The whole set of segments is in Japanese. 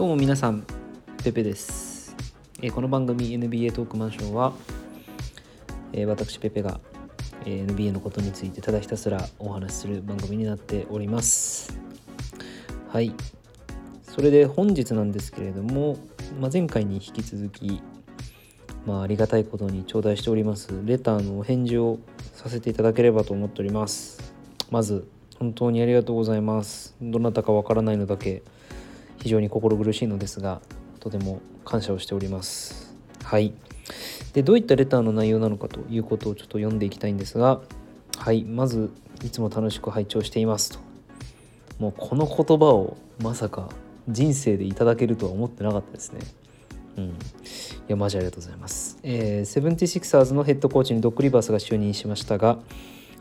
どうも皆さんペペです、えー、この番組 NBA トークマンションは、えー、私ペペが、えー、NBA のことについてただひたすらお話しする番組になっております。はい。それで本日なんですけれども、まあ、前回に引き続きまあ、ありがたいことに頂戴しておりますレターのお返事をさせていただければと思っております。まず本当にありがとうございます。どなたかわからないのだけ非常に心苦しいのですがとても感謝をしております。はい。でどういったレターの内容なのかということをちょっと読んでいきたいんですがはい。まずいつも楽しく拝聴していますと。もうこの言葉をまさか人生でいただけるとは思ってなかったですね。うん、いやマジありがとうございます、えー、セブンティシクサーズのヘッドコーチにドック・リバースが就任しましたが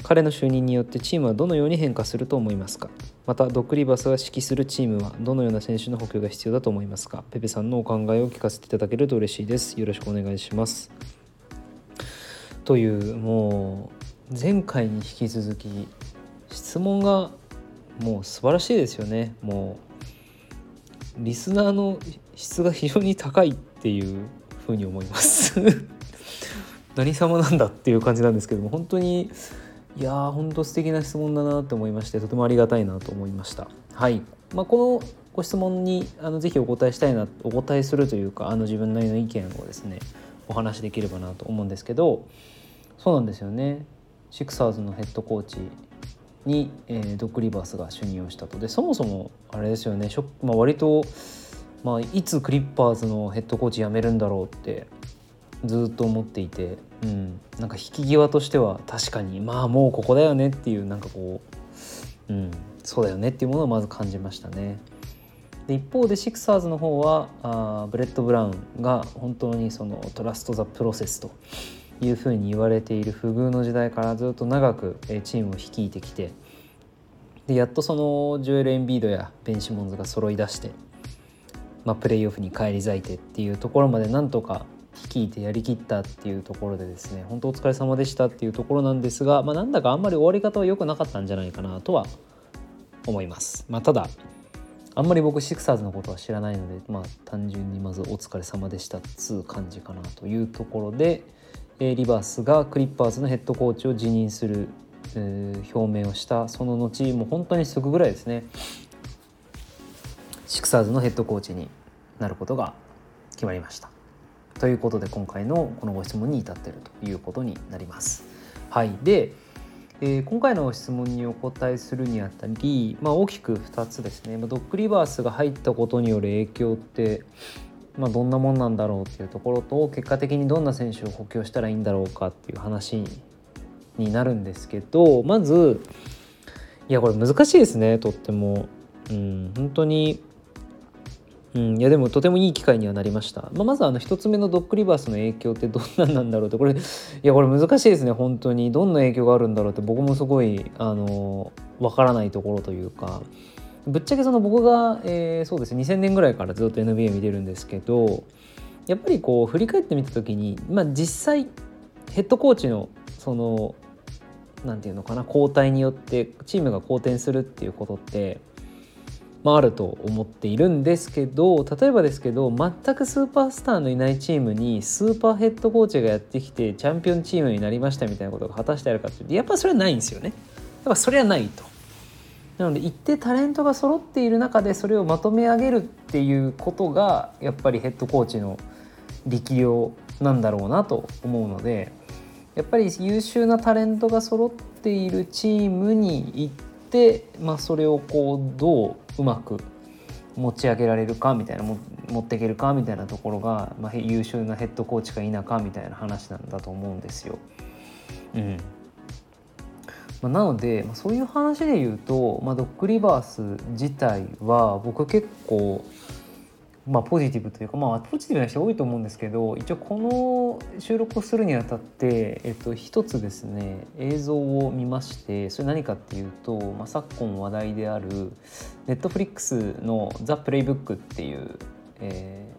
彼の就任によってチームはどのように変化すると思いますか？またドック・リバスが指揮するチームはどのような選手の補強が必要だと思いますか？ペペさんのお考えを聞かせていただけると嬉しいです。よろしくお願いします。というもう前回に引き続き質問がもう素晴らしいですよね。もうリスナーの質が非常に高いっていうふうに思います。何様なんだっていう感じなんですけども本当にいやー本当素敵な質問だなと思いましてとてもありがたいなと思いました。はい。まあ、このご質問にあのぜひお答えしたいなお答えするというかあの自分なりの意見をですねお話しできればなと思うんですけどそうなんですよね。シクサーズのヘッドコーチに、えー、ドッグ・リバースが就任をしたと。でそもそもあれですよねまあ、割とまあ、いつクリッパーズのヘッドコーチ辞めるんだろうってずっと思っていて、うん、なんか引き際としては確かにまあもうここだよねっていうなんかこう、うん、そうだよねっていうものをまず感じましたね。で一方でシクサーズの方はあブレッド・ブラウンが本当にその Trust the Process というふうに言われている不遇の時代からずっと長くチームを率いてきてでやっとそのジョエル・エンビードやベンシモンズが揃い出してまあ、プレーオフに返り咲いてっていうところまでなんとか率いてやりきったっていうところでですね本当お疲れ様でしたっていうところなんですが、まあ、なんだかあんまり終わり方は良くなかったんじゃないかなとは思います。まあ、ただあんまり僕シクサーズのことは知らないので、まあ、単純にまずお疲れ様でしたっつう感じかなというところで、えー、リバースがクリッパーズのヘッドコーチを辞任する、えー、表明をしたその後もう本当にすぐぐらいですねシクサーズのヘッドコーチになることが決まりました。ということで今回のこのご質問に至っているということになります。はい、で、えー、今回の質問にお答えするにあたり、まあ、大きく2つですねまあドッグリバースが入ったことによる影響って、まあ、どんなもんなんだろうっていうところと結果的にどんな選手を補強したらいいんだろうかっていう話になるんですけどまずいやこれ難しいですねとっても。うん、本当にうん、いやでもとてもいい機会にはなりました、まあ、まずあの1つ目のドッグリバースの影響ってどんなんなんだろうってこれ いやこれ難しいですね本当に。どんな影響があるんだろうって僕もすごいあのわからないところというか。ぶっちゃけその僕が、えー、そうですね2000年ぐらいからずっと NBA 見てるんですけどやっぱりこう振り返ってみた時に、まあ、実際ヘッドコーチのその何て言うのかな交代によってチームが好転するっていうことってまあ、あると思っているんですけど例えばですけど全くスーパースターのいないチームにスーパーヘッドコーチがやってきてチャンピオンチームになりましたみたいなことが果たしてあるかっていうとやっぱそれはないんですよね。やっぱそれはないと。なので一定タレントが揃っている中でそれをまとめ上げるっていうことがやっぱりヘッドコーチの力量なんだろうなと思うのでやっぱり優秀なタレントが揃っているチームに行って、まあ、それをこうどううまく持ち上げられるかみたいな持っていけるかみたいなところが、まあ、優秀なヘッドコーチか否かみたいな話なんだと思うんですよ。うんまあ、なので、まあ、そういう話で言うと、まあ、ドッグリバース自体は僕結構まあ、ポジティブというか、まあ、ポジティブな人多いと思うんですけど一応この収録をするにあたって、えっと、一つですね映像を見ましてそれ何かっていうと、まあ、昨今話題であるネットフリックスの「ザ・プレイブック」っていう、え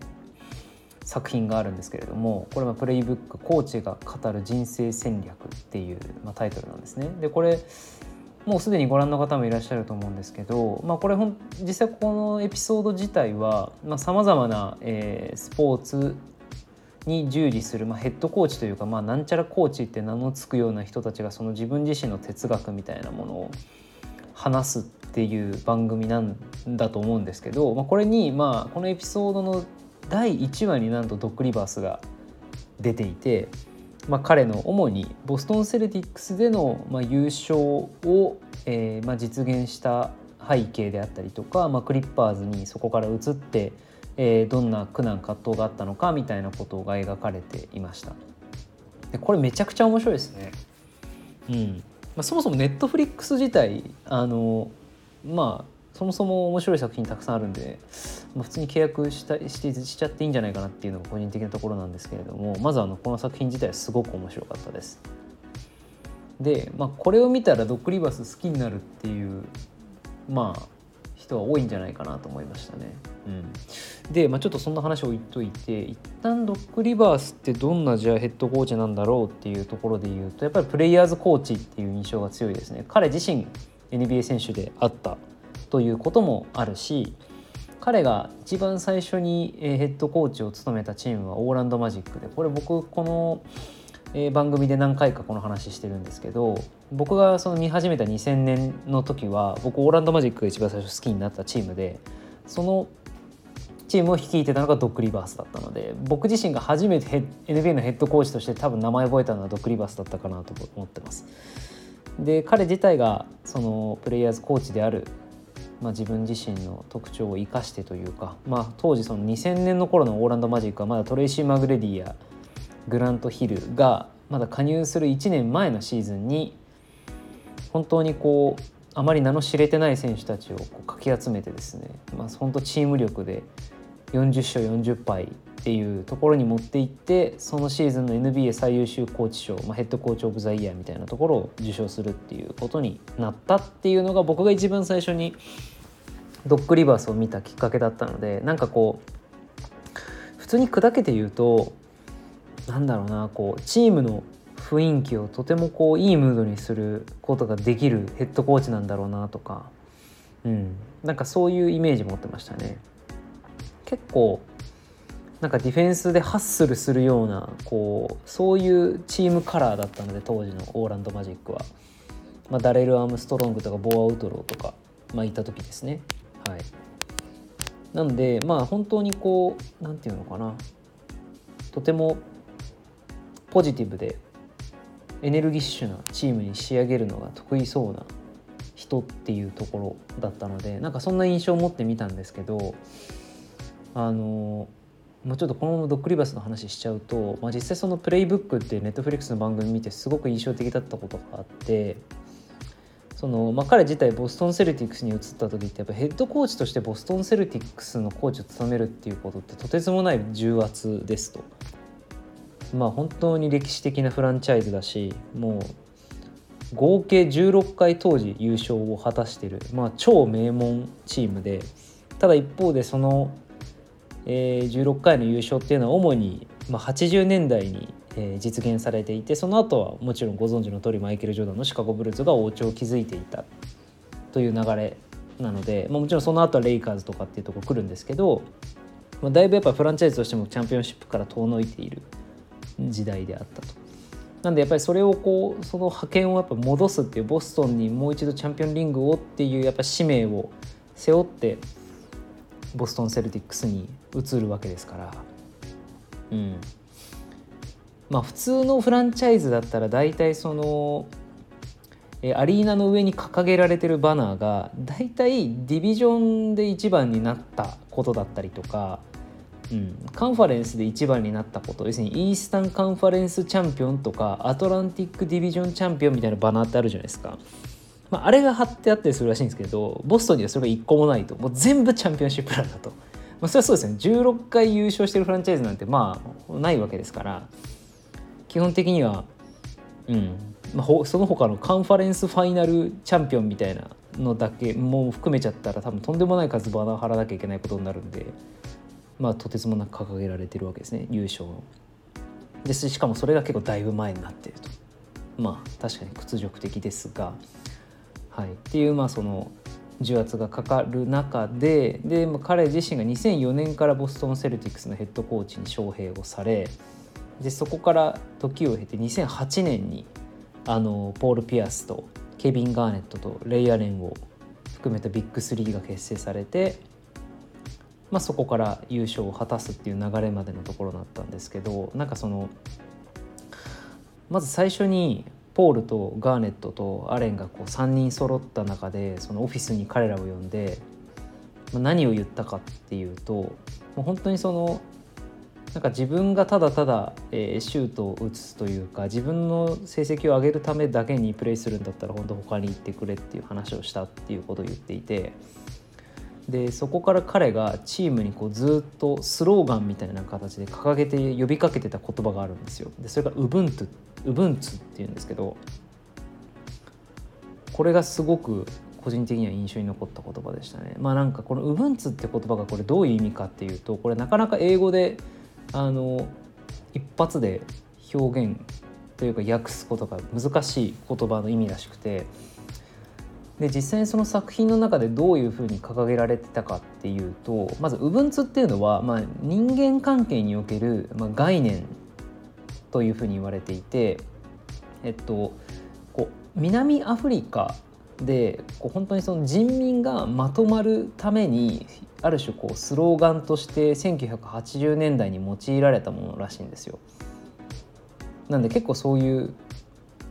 ー、作品があるんですけれどもこれはプレイブックコーチが語る人生戦略っていう、まあ、タイトルなんですね。でこれもうすでにご覧の方もいらっしゃると思うんですけど、まあ、これほ実際このエピソード自体はさまざ、まな、えー、スポーツに従事する、まあ、ヘッドコーチというか、まあ、なんちゃらコーチって名の付くような人たちがその自分自身の哲学みたいなものを話すっていう番組なんだと思うんですけど、まあ、これに、まあ、このエピソードの第1話になんとドッグリバースが出ていて、まあ、彼の主にボストン・セルティックスでの、まあ、優勝を、えーまあ、実現した背景であったりとか、まあ、クリッパーズにそこから移って、えー、どんな苦難葛藤があったのかみたいなことが描かれていました。でこれめちゃくちゃ面白いですね。うん。まあ、そもそもネットフリックス自体あのまあそもそも面白い作品たくさんあるんで、まあ、普通に契約したししちゃっていいんじゃないかなっていうのが個人的なところなんですけれどもまずあのこの作品自体はすごく面白かったです。で、まあ、これを見たらドッグリバース好きになるっていうまあ人は多いんじゃないかなと思いましたね。うん、で、まあ、ちょっとそんな話を言っといて一旦ドッグリバースってどんなじゃあヘッドコーチなんだろうっていうところで言うとやっぱりプレイヤーズコーチっていう印象が強いですね。彼自身 NBA 選手であったということもあるし彼が一番最初にヘッドコーチを務めたチームはオーランドマジックでこれ僕この番組で何回かこの話してるんですけど僕がその見始めた2000年の時は僕オーランドマジックが一番最初好きになったチームでそのチームを率いてたのがドック・リバースだったので僕自身が初めて NBA のヘッドコーチとして多分名前覚えたのはドック・リバースだったかなと思ってます。で彼自体がそのプレイヤーズコーチであるまあ、自分自身の特徴を生かしてというか、まあ、当時その2000年の頃のオーランド・マジックはまだトレイシー・マグレディやグラント・ヒルがまだ加入する1年前のシーズンに本当にこうあまり名の知れてない選手たちをこうかき集めてですね、まあ、本当チーム力で40勝40敗っていうところに持っていってそのシーズンの NBA 最優秀コーチ賞、まあ、ヘッドコーチ・オブ・ザ・イヤーみたいなところを受賞するっていうことになったっていうのが僕が一番最初にドッグリバースを見たきっかけだったのでなんかこう普通に砕けて言うとなんだろうなこうチームの雰囲気をとてもこういいムードにすることができるヘッドコーチなんだろうなとか、うん、なんかそういうイメージ持ってましたね。結構なんかディフェンスでハッスルするようなこうそういうチームカラーだったので当時のオーランド・マジックは、まあ、ダレル・アームストロングとかボア・ウトローとか、まあ、いた時ですね。はい。なのでまあ本当にこう何て言うのかな。とてもポジティブでエネルギッシュなチームに仕上げるのが得意そうな人っていうところだったのでなんかそんな印象を持ってみたんですけどあのもうちょっとこのままドッグリバースの話しちゃうと、まあ、実際そのプレイブックっていうネットフリックスの番組見てすごく印象的だったことがあってその、まあ、彼自体ボストン・セルティックスに移った時ってやっぱヘッドコーチとしてボストン・セルティックスのコーチを務めるっていうことってとてつもない重圧ですと。まあ本当に歴史的なフランチャイズだしもう合計16回当時優勝を果たしてる、まあ、超名門チームでただ一方でそのえー、16回の優勝っていうのは主に、まあ、80年代に、えー、実現されていてその後はもちろんご存知の通りマイケル・ジョーダンのシカゴ・ブルーズが王朝を築いていたという流れなので、まあ、もちろんその後はレイカーズとかっていうとこ来るんですけど、まあ、だいぶやっぱフランチャイズとしてもチャンピオンシップから遠のいている時代であったと。なんでやっぱりそれをこうその覇権をやっぱ戻すっていうボストンにもう一度チャンピオンリングをっていうやっぱ使命を背負ってボストン・セルティックスに移るわけですから、うん、まあ普通のフランチャイズだったら大体そのアリーナの上に掲げられてるバナーが大体ディビジョンで1番になったことだったりとか、うん、カンファレンスで1番になったこと。要するにイースタンカンファレンスチャンピオンとかアトランティックディビジョンチャンピオンみたいなバナーってあるじゃないですか。まあ、あれが貼ってあったりするらしいんですけどボストンにはそれが1個もないと。もう全部チャンピオンシップなんだと、まあ、それはそうですね。16回優勝してるフランチャイズなんてまあないわけですから。基本的にはうん。まあ、その他のカンファレンスファイナルチャンピオンみたいなのだけも含めちゃったら多分とんでもない数バナー貼らなきゃいけないことになるんでまあとてつもなく掲げられてるわけですね。優勝でしかもそれが結構だいぶ前になってると。まあ確かに屈辱的ですが。はい、っていうまあその重圧がかかる中でで、彼自身が2004年からボストン・セルティックスのヘッドコーチに招聘をされでそこから時を経て2008年にあのポール・ピアスとケビン・ガーネットとレイ・アレンを含めたビッグ3が結成されて、まあ、そこから優勝を果たすっていう流れまでのところだったんですけどなんかそのまず最初にポールとガーネットとアレンがこう3人揃った中でそのオフィスに彼らを呼んで、何を言ったかっていうともう本当にそのなんか自分がただただ、えー、シュートを打つというか自分の成績を上げるためだけにプレーするんだったら本当他に行ってくれっていう話をしたっていうことを言っていてでそこから彼がチームにこうずっとスローガンみたいな形で掲げて呼びかけてた言葉があるんですよ。でそれが「ウブントゥ」ウブンツっていうんですけどこれがすごく個人的には印象に残った言葉でしたね。まあなんかこの「ウブンツ」って言葉がこれどういう意味かっていうとこれなかなか英語であの一発で表現というか訳すことが難しい言葉の意味らしくてで実際にその作品の中でどういうふうに掲げられてたかっていうとまず「ウブンツ」っていうのは、まあ、人間関係における、まあ、概念というふうに言われていて、えっと、こう南アフリカでこう本当にその人民がまとまるためにある種こうスローガンとして1980年代に用いられたものらしいんですよ。なんで結構そういう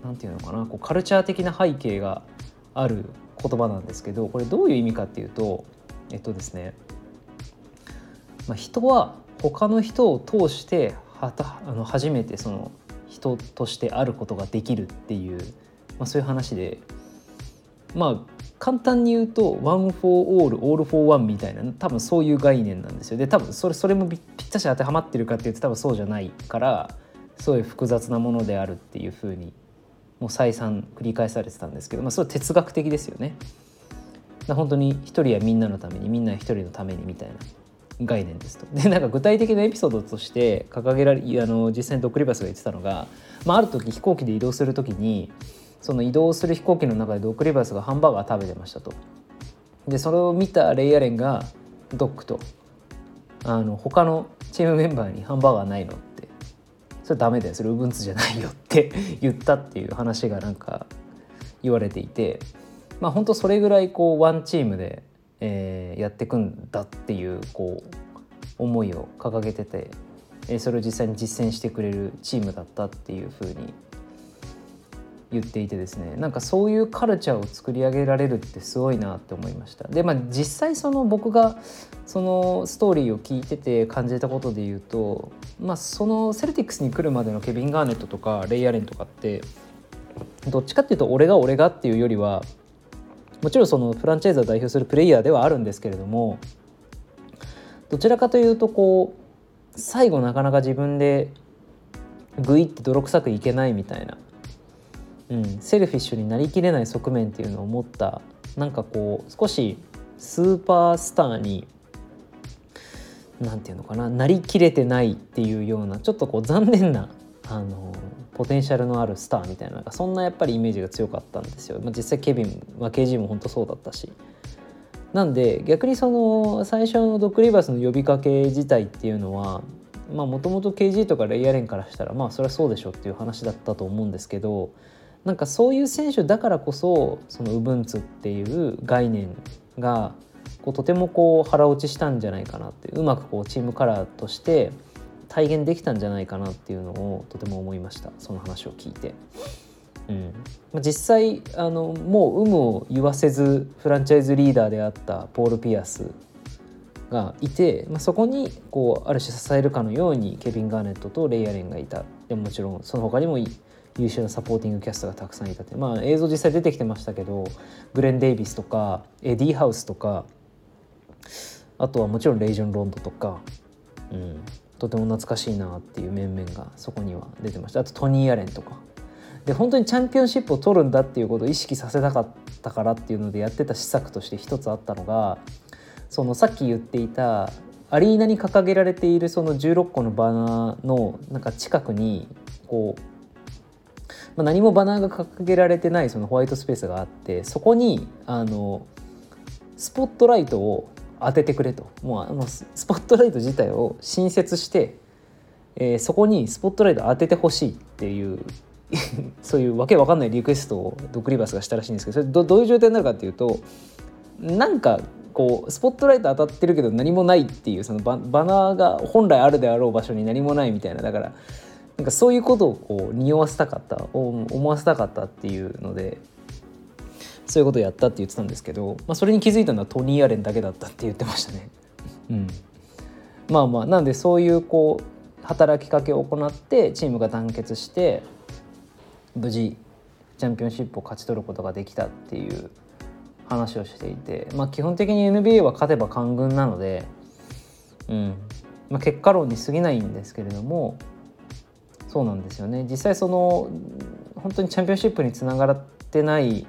なんていうのかなこうカルチャー的な背景がある言葉なんですけどこれどういう意味かっていうとえっとですね、まあ、人は他の人を通してはたあの初めてその人としてあることができるっていう、まあ、そういう話でまあ簡単に言うと「One for all」「All for one」みたいな多分そういう概念なんですよで多分それそれもぴったし当てはまってるかっていうと多分そうじゃないからすごい複雑なものであるっていうふうにもう再三繰り返されてたんですけど、まあ、それは哲学的ですよね。本当に一人はみんなのためにみんな一人のためにみたいな概念ですと。でなんか具体的なエピソードとして掲げられあの実際にドック・リバースが言ってたのが、まあ、ある時飛行機で移動する時にその移動する飛行機の中でドックリバースがハンバーガー食べてましたと。でそれを見たレイヤレンがドックとあの他のチームメンバーにハンバーガーないのってそれダメだよそれウブンツじゃないよって 言ったっていう話がなんか言われていてまあ本当それぐらいこうワンチームでえー、やっていくんだっていうこう思いを掲げてて、えー、それを実際に実践してくれるチームだったっていうふうに言っていてですね。なんかそういうカルチャーを作り上げられるってすごいなって思いました。でまあ実際その僕がそのストーリーを聞いてて感じたことで言うとまあそのセルティックスに来るまでのケビン・ガーネットとかレイ・アレンとかってどっちかっていうと俺が俺がっていうよりはもちろんそのフランチャイズを代表するプレイヤーではあるんですけれどもどちらかというとこう最後なかなか自分でグイって泥臭くいけないみたいな、うん、セルフィッシュになりきれない側面っていうのを持ったなんかこう少しスーパースターに何て言うのかななりきれてないっていうようなちょっとこう残念なあのポテンシャルのあるスターみたいなそんなやっぱりイメージが強かったんですよ、まあ、実際ケビン、まあ、KG も本当そうだったし。なんで逆にその最初のドッグリバースの呼びかけ自体っていうのはもともと KG とかレイヤレンからしたらまあそれはそうでしょっていう話だったと思うんですけどなんかそういう選手だからこそそのウブンツっていう概念がこうとてもこう腹落ちしたんじゃないかなってうまくこうチームカラーとして体現できたんじゃないかなっていうのをとても思いました。その話を聞いて。うん。まあ、実際あのもう有無を言わせずフランチャイズリーダーであったポール・ピアスがいて、まあ、そこにこうある種支えるかのようにケビン・ガーネットとレイヤレンがいた。でももちろんその他にも優秀なサポーティングキャストがたくさんいたって。まあ映像実際出てきてましたけどグレン・デイビスとかエディ・ハウスとかあとはもちろんレイジョン・ロンドとか、うん、とても懐かしいなっていう面々がそこには出てました。あとトニー・アレンとか。で本当にチャンピオンシップを取るんだっていうことを意識させたかったからっていうのでやってた施策として一つあったのがそのさっき言っていたアリーナに掲げられているその16個のバナーのなんか近くにこうまあ、何もバナーが掲げられてないそのホワイトスペースがあってそこにあのスポットライトを当ててくれと。もうあのスポットライト自体を新設して、えー、そこにスポットライト当ててほしいっていう そういうわけわかんないリクエストをドッグリバスがしたらしいんですけどそれどどういう状態になるかっていうとなんかこうスポットライト当たってるけど何もないっていうそのババナーが本来あるであろう場所に何もないみたいな。だからなんかそういうことをこう匂わせたかった思わせたかったっていうのでそういうことをやったって言ってたんですけど、まあ、それに気づいたのはトニー・アレンだけだったって言ってましたね。うん、まあまあなんでそういうこう働きかけを行ってチームが団結して無事チャンピオンシップを勝ち取ることができたっていう話をしていて、まあ、基本的に NBA は勝てば官軍なので、うん。まあ、結果論に過ぎないんですけれどもそうなんですよね。実際その本当にチャンピオンシップにつながってない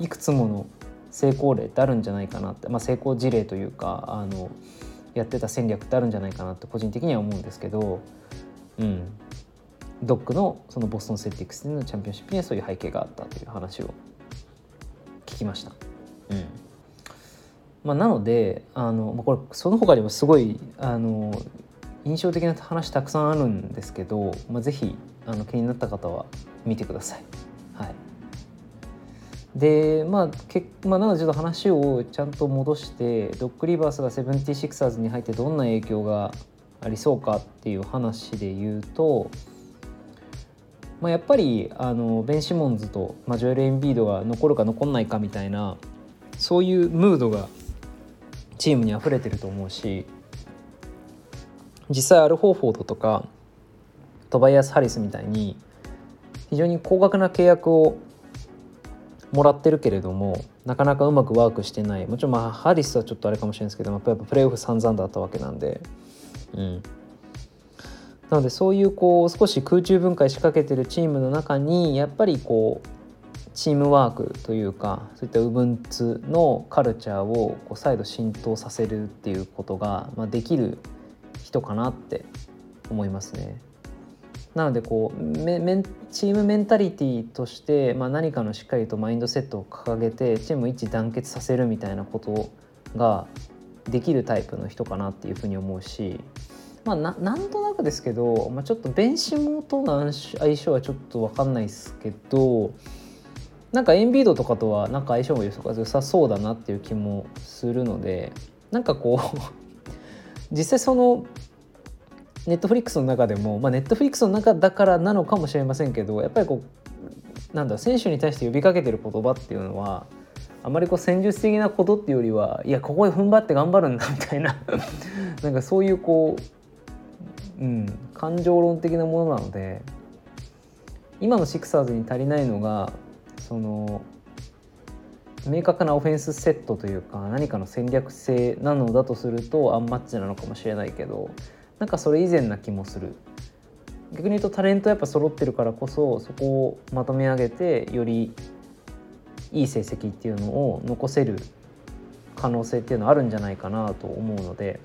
いくつもの成功例ってあるんじゃないかなって、まあ、成功事例というかあのやってた戦略ってあるんじゃないかなって個人的には思うんですけど、うん、ドックのそのボストン・セルティックスでのチャンピオンシップにはそういう背景があったという話を聞きました。うんまあ、なのであの、まあ、これその他にもすごいあの印象的な話たくさんあるんですけど、まあ、ぜひあの気になった方は見てください。でまあけ、まあ、なのでちょっと話をちゃんと戻してドッグリバースがセブンティシクサーズに入ってどんな影響がありそうかっていう話で言うとまあ、やっぱりあのベン・シモンズと、まあ、ジョエル・エンビードが残るか残んないかみたいなそういうムードがチームに溢れてると思うし実際アル・ホーフォードとかトバイアス・ハリスみたいに非常に高額な契約をもらってるけれどもなかなかうまくワークしてない。もちろんまあハリスはちょっとあれかもしれないですけどやっぱプレーオフ散々だったわけなんで、うん、なのでそういうこう少し空中分解仕掛けてるチームの中にやっぱりこうチームワークというかそういった Ubuntu のカルチャーをこう再度浸透させるっていうことが、まあ、できる人かなって思いますね。なのでこうメメチームメンタリティとして、まあ、何かのしっかりとマインドセットを掲げてチーム一致団結させるみたいなことができるタイプの人かなっていうふうに思うしまあ、なんとなくですけど、まあ、ちょっとベンシモとの相性はちょっと分かんないですけどなんかエンビードとかとはなんか相性も良さそうだなっていう気もするのでなんかこう実際そのネットフリックスの中でも、まあ、ネットフリックスの中だからなのかもしれませんけどやっぱりこうなんだ選手に対して呼びかけてる言葉っていうのはあまりこう戦術的なことっていうよりはいやここで踏ん張って頑張るんだみたいな なんかそういうこううん、感情論的なものなので今のシクサーズに足りないのがその明確なオフェンスセットというか何かの戦略性なのだとするとアンマッチなのかもしれないけどなんかそれ以前な気もする逆に言うとタレントやっぱ揃ってるからこそそこをまとめ上げてよりいい成績っていうのを残せる可能性っていうのはあるんじゃないかなと思うので。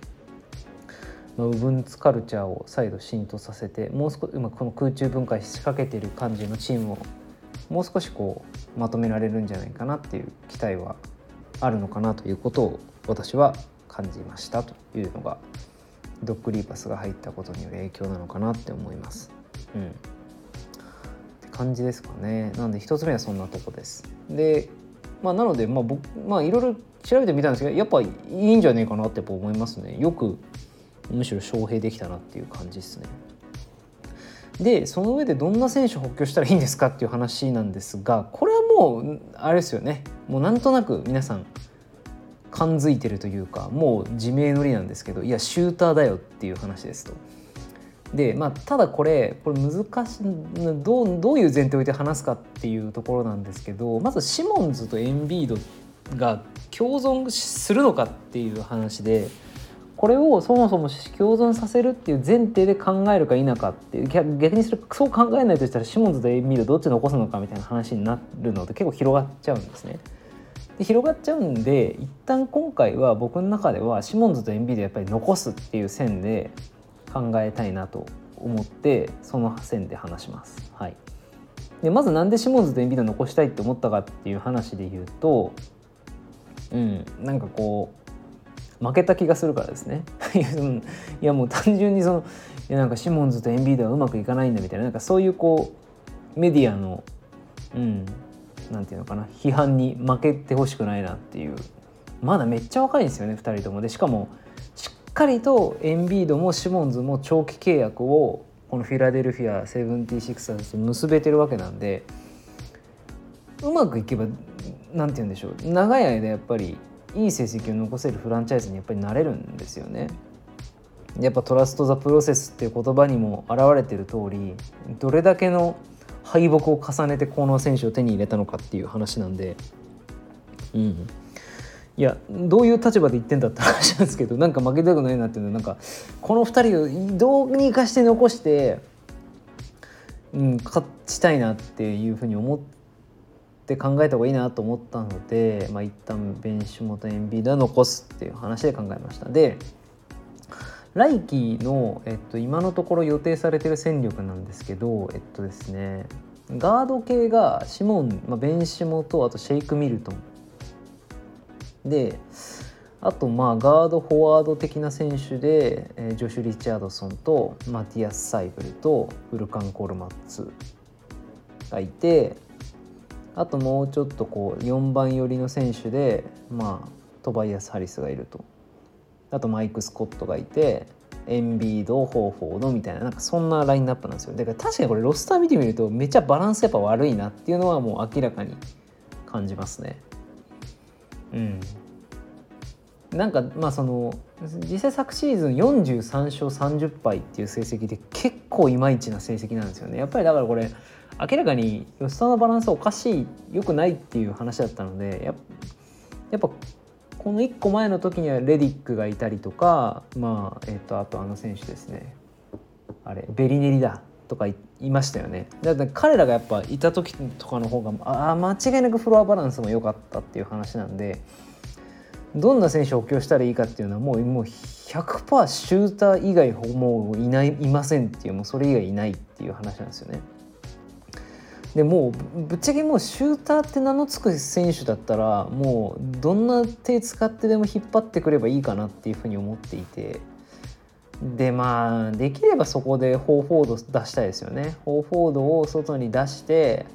まあ、ウブンツカルチャーを再度浸透させてもう少しうまくこの空中分解しかけてる感じのチームをもう少しこうまとめられるんじゃないかなっていう期待はあるのかなということを私は感じましたというのがドッグリーパスが入ったことによる影響なのかなって思います。うん、って感じですかね。なので1つ目はそんなとこです。でまあ、なのでまあ僕まあいろいろ調べてみたんですけどやっぱいいんじゃねえかなってやっぱ思いますね。よくむしろ招聘できたなっていう感じですね。でその上でどんな選手を補強したらいいんですかっていう話なんですがこれはもうあれですよねもうなんとなく皆さん感づいてるというかもう自明のりなんですけどいやシューターだよっていう話ですと。でまあ、ただこれこれ難しいどうどういう前提を置いて話すかっていうところなんですけどまずシモンズとエンビードが共存するのかっていう話でこれをそもそも共存させるっていう前提で考えるか否かっていう逆にするそう考えないとしたらシモンズとエミールどっち残すのかみたいな話になるので結構広がっちゃうんですね。で広がっちゃうんで一旦今回は僕の中ではシモンズとエンビールやっぱり残すっていう線で考えたいなと思ってその線で話します。はい、でまずなんでシモンズとエンビード残したいって思ったかっていう話で言うとうんなんかこう負けた気がするからですね いやもう単純にそのいやなんかシモンズとエンビードはうまくいかないんだみたいななんかそういうこうメディアのうんなんていうのかな批判に負けてほしくないなっていう。まだめっちゃ若いんですよね2人とも。でしかもしっかりとエンビードもシモンズも長期契約をこのフィラデルフィア76と結べてるわけなんでうまくいけば何て言うんでしょう。長い間やっぱりいい成績を残せるフランチャイズにやっぱりなれるんですよね。やっぱトラスト・ザ・プロセスっていう言葉にも表れてる通りどれだけの敗北を重ねてこの選手を手に入れたのかっていう話なんでうんいやどういう立場で言ってんだって話なんですけどなんか負けたくないなっていうのはなんかこの2人をどうにかして残して、うん、勝ちたいなっていうふうに思って考えた方がいいなと思ったので、まあ、一旦ベンシモとエンビードは残すっていう話で考えました。で来季の、えっと、今のところ予定されてる戦力なんですけどえっとですねガード系がシモン、まあ、ベンシモとあとシェイク・ミルトン。であとまあガードフォワード的な選手で、えー、ジョシュ・リチャードソンとマティアス・サイブルとフルカン・コルマッツがいてあともうちょっとこう4番寄りの選手でまあトバイアス・ハリスがいると。あとマイク・スコットがいてエンビードホーフォードみたいななんかそんなラインナップなんですよ。だから確かにこれロスター見てみるとめっちゃバランスやっぱ悪いなっていうのはもう明らかに感じますね。うん。なんかまあその実際昨シーズン43勝30敗っていう成績で結構いまいちな成績なんですよね。やっぱりだからこれ明らかに吉田のバランスおかしい良くないっていう話だったのでややっぱこの1個前の時にはレディックがいたりとかまあえっ、とあとあの選手ですねあれベリネリだとかいましたよねだって彼らがやっぱいた時とかの方があ間違いなくフロアバランスも良かったっていう話なんでどんな選手を補強したらいいかっていうのはもうもう100%シューター以外もういないいませんっていうもうそれ以外いないっていう話なんですよね。でもうぶっちゃけもうシューターって名の付く選手だったらもうどんな手使ってでも引っ張ってくればいいかなっていうふうに思っていてでまあできればそこでホーフォード出したいですよねホーフォードを外に出して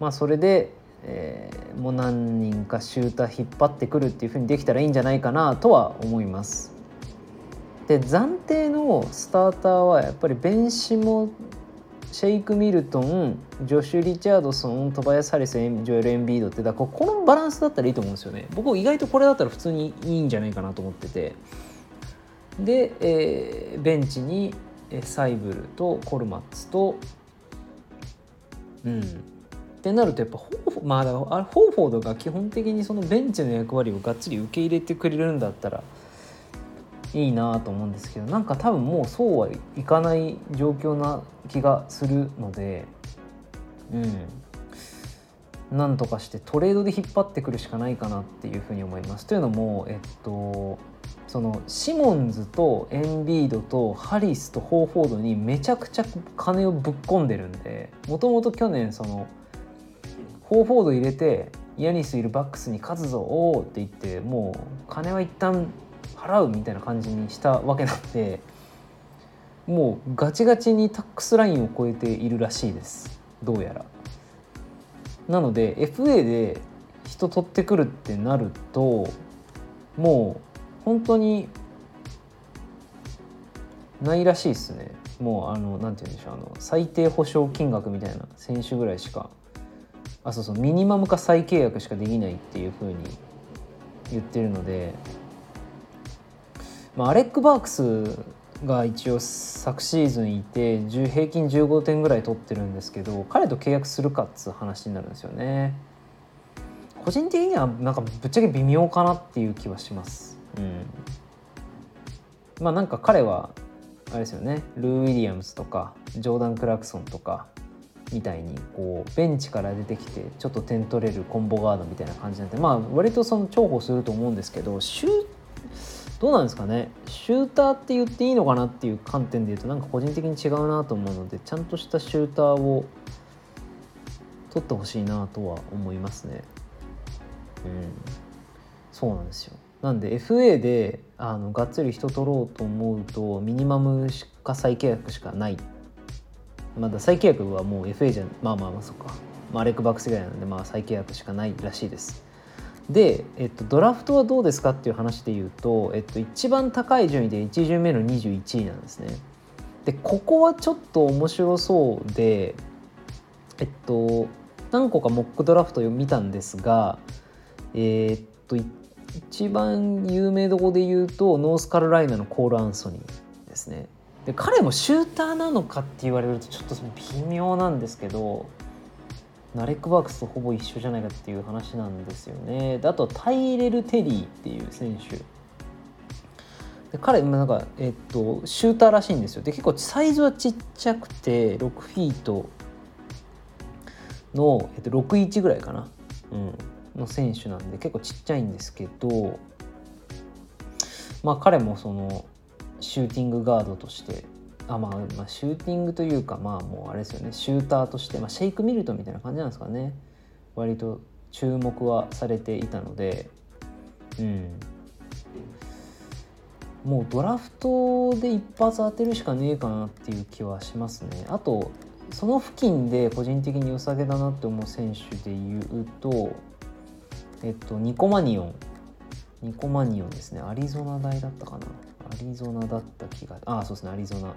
まあそれで、えー、もう何人かシューター引っ張ってくるっていうふうにできたらいいんじゃないかなとは思います。で暫定のスターターはやっぱりベンシモシェイク・ミルトンジョシュ・リチャードソントバヤス・ハリスジョエル・エンビードってだこのバランスだったらいいと思うんですよね。僕意外とこれだったら普通にいいんじゃないかなと思ってて。で、えー、ベンチにサイブルとコルマッツとうん。ってなるとやっぱホーフまあだからホーフォードが基本的にそのベンチの役割をがっつり受け入れてくれるんだったらいいなと思うんですけどなんか多分もうそうはいかない状況な気がするのでうんなんとかしてトレードで引っ張ってくるしかないかなっていうふうに思います。というのもえっとそのシモンズとエンビードとハリスとホーフォードにめちゃくちゃ金をぶっ込んでるんでもともと去年そのホーフォード入れてヤニスいるバックスに勝つぞおおって言ってもう金は一旦払うみたいな感じにしたわけなんでもうガチガチにタックスラインを超えているらしいですどうやら。なので FA で人取ってくるってなるともう本当にないらしいですねもうあのなんて言うんでしょうあの最低保証金額みたいな選手ぐらいしかあそうそうミニマムか再契約しかできないっていうふうに言ってるので、まあ、アレック・バークスが一応昨シーズンいて平均15点ぐらい取ってるんですけど彼と契約するかっつう話になるんですよね。個人的にはなんかぶっちゃけ微妙かなっていう気はします。うん。まあなんか彼はあれですよね。ルー・ウィリアムズとかジョーダン・クラクソンとかみたいにこうベンチから出てきてちょっと点取れるコンボガードみたいな感じなんでまあ割とその重宝すると思うんですけどシュどうなんですかね？シューターって言っていいのかなっていう観点で言うとなんか個人的に違うなと思うのでちゃんとしたシューターを取ってほしいなとは思いますね。うん、そうなんですよ。なんで FA であのがっつり人取ろうと思うとミニマムしか再契約しかない。まだ再契約はもう FA じゃまあまあまあそっか、まあ、アレック・バックスぐらいなんでまあ再契約しかないらしいです。で、えっと、ドラフトはどうですかっていう話で言うと、えっと、一番高い順位で1巡目の21位なんですね。でここはちょっと面白そうでえっと何個かモックドラフトを見たんですがえー、っと一番有名どこで言うとノースカロライナのコール・アンソニーですね。で彼もシューターなのかって言われるとちょっと微妙なんですけどナレック・バークスとほぼ一緒じゃないかっていう話なんですよね。であとタイレル・テリーっていう選手。で彼なんか、えっと、シューターらしいんですよ。で結構サイズはちっちゃくて6フィートの、えっと、61ぐらいかな、うん、の選手なんで結構ちっちゃいんですけどまあ彼もそのシューティングガードとしてあ、まあ、まあシューティングというかまあもうあれですよねシューターとして、まあ、シェイク・ミルトみたいな感じなんですかね割と注目はされていたのでうんもうドラフトで一発当てるしかねえかなっていう気はしますねあとその付近で個人的に良さげだなって思う選手で言うとえっと、ニコマニオン。ニコマニオンですね。アリゾナ大だったかな。アリゾナだった気が。あ、そうですね、アリゾナ。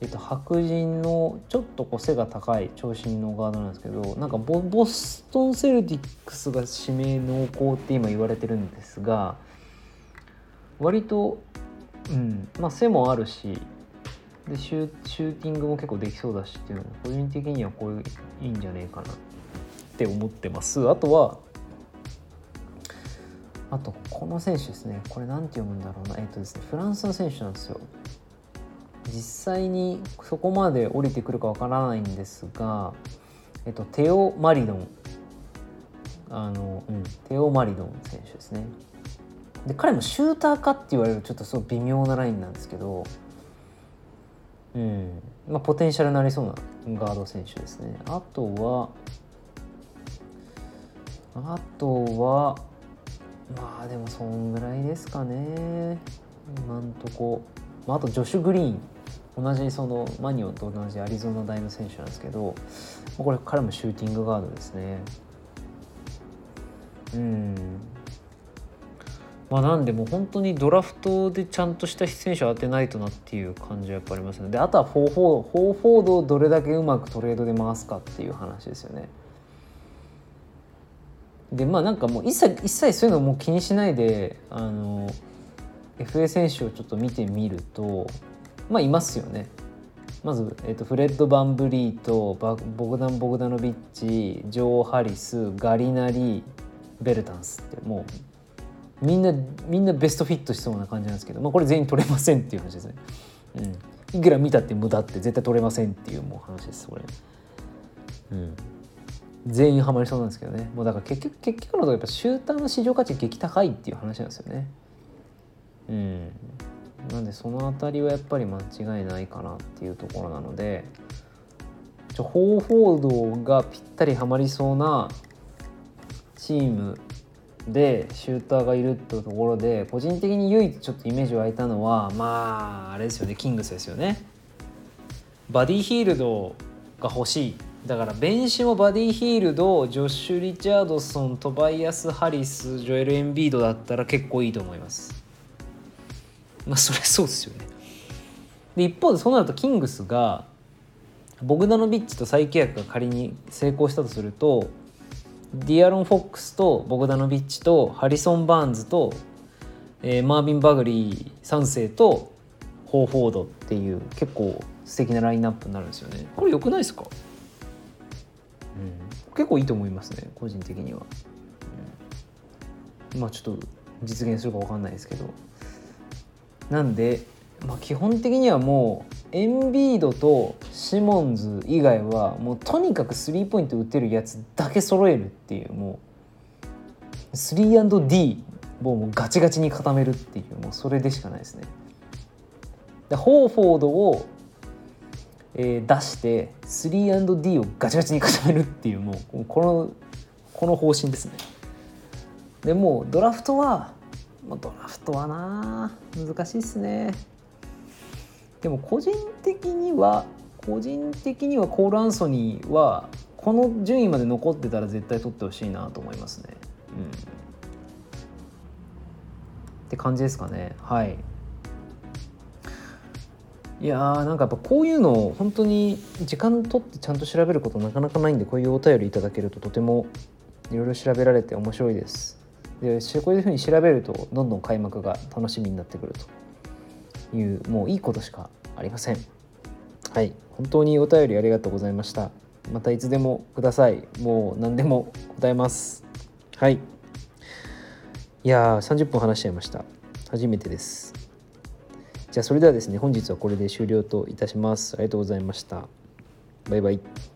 えっと、白人のちょっとこう背が高い長身のガードなんですけどなんかボストン・セルティックスが指名濃厚って今言われてるんですが割と、うんまあ、背もあるしでシューティングも結構できそうだしっていうのも個人的にはこういういいんじゃねえかなって思ってますあとはあとこの選手ですね。これ何て読むんだろうな。えっ、とですねフランスの選手なんですよ。実際にそこまで降りてくるかわからないんですが、えっと、テオ・マリドン。あの、うん、テオ・マリドン選手ですね。で彼もシューターかって言われるちょっとすごい微妙なラインなんですけどうんまあポテンシャルになりそうなガード選手ですね。あとはあとはまあでもそんぐらいですかね。今んとこ、まあ、あとジョシュ・グリーン。同じそのマニオンと同じアリゾナ大の選手なんですけど。これ彼もシューティングガードですね。うん。まあなんでも本当にドラフトでちゃんとした選手を当てないとなっていう感じはやっぱありますのであとはフォーフォードフォーフォードをどれだけうまくトレードで回すかっていう話ですよね。でまあなんかもう一切一切そういうのも気にしないであの FA 選手をちょっと見てみるとまあいますよね。まず、えーと、フレッド・バンブリーとボグダン・ボグダノビッチジョー・ハリスガリナリベルタンスってもうみんなみんなベストフィットしそうな感じなんですけど、まあ、これ全員取れませんっていう話ですね。うん、いくら見たって無駄って絶対取れませんっていうもう話ですこれ。うん全員ハマりそうなんですけどね。もうだから結局結局のところやっぱシューターの市場価値激高いっていう話なんですよね。うん。なんでその辺りはやっぱり間違いないかなっていうところなのでちょホーフォードがぴったりはまりそうなチームでシューターがいるってところで個人的に唯一ちょっとイメージ湧いたのはまああれですよね。キングスですよね。バディヒールドが欲しい。だからベンシモ、バディヒールド、ジョッシュ・リチャードソン、トバイアス・ハリス、ジョエル・エンビードだったら結構いいと思います。まあそれそうですよね。で一方でそうなるとキングスがボグダノビッチと再契約が仮に成功したとするとディアロン・フォックスとボグダノビッチとハリソン・バーンズと、えー、マービン・バグリー3世とホーフォードっていう結構素敵なラインナップになるんですよね。これ良くないですか？うん、結構いいと思いますね個人的には、うん、まあちょっと実現するか分かんないですけど。なんで、まあ、基本的にはもうエンビードとシモンズ以外はもうとにかくスリーポイント打てるやつだけ揃えるっていうもう 3&D をもうガチガチに固めるっていうもうそれでしかないですね。でホーフォードをえー、出して 3&D をガチガチに固めるっていうもうこのこの方針ですねでもうドラフトはもうドラフトはな難しいっすねでも個人的には個人的にはコール・アンソニーはこの順位まで残ってたら絶対取ってほしいなと思いますね。うん、って感じですかねはい。いやーなんかやっぱこういうのを本当に時間取ってちゃんと調べることなかなかないんでこういうお便りいただけるととてもいろいろ調べられて面白いです。でこういうふうに調べるとどんどん開幕が楽しみになってくるというもういいことしかありません。はい本当にお便りありがとうございました。またいつでもください。もう何でも答えます。はい。いやー30分話しちゃいました。初めてです。じゃあそれではですね本日はこれで終了といたします。ありがとうございました。バイバイ。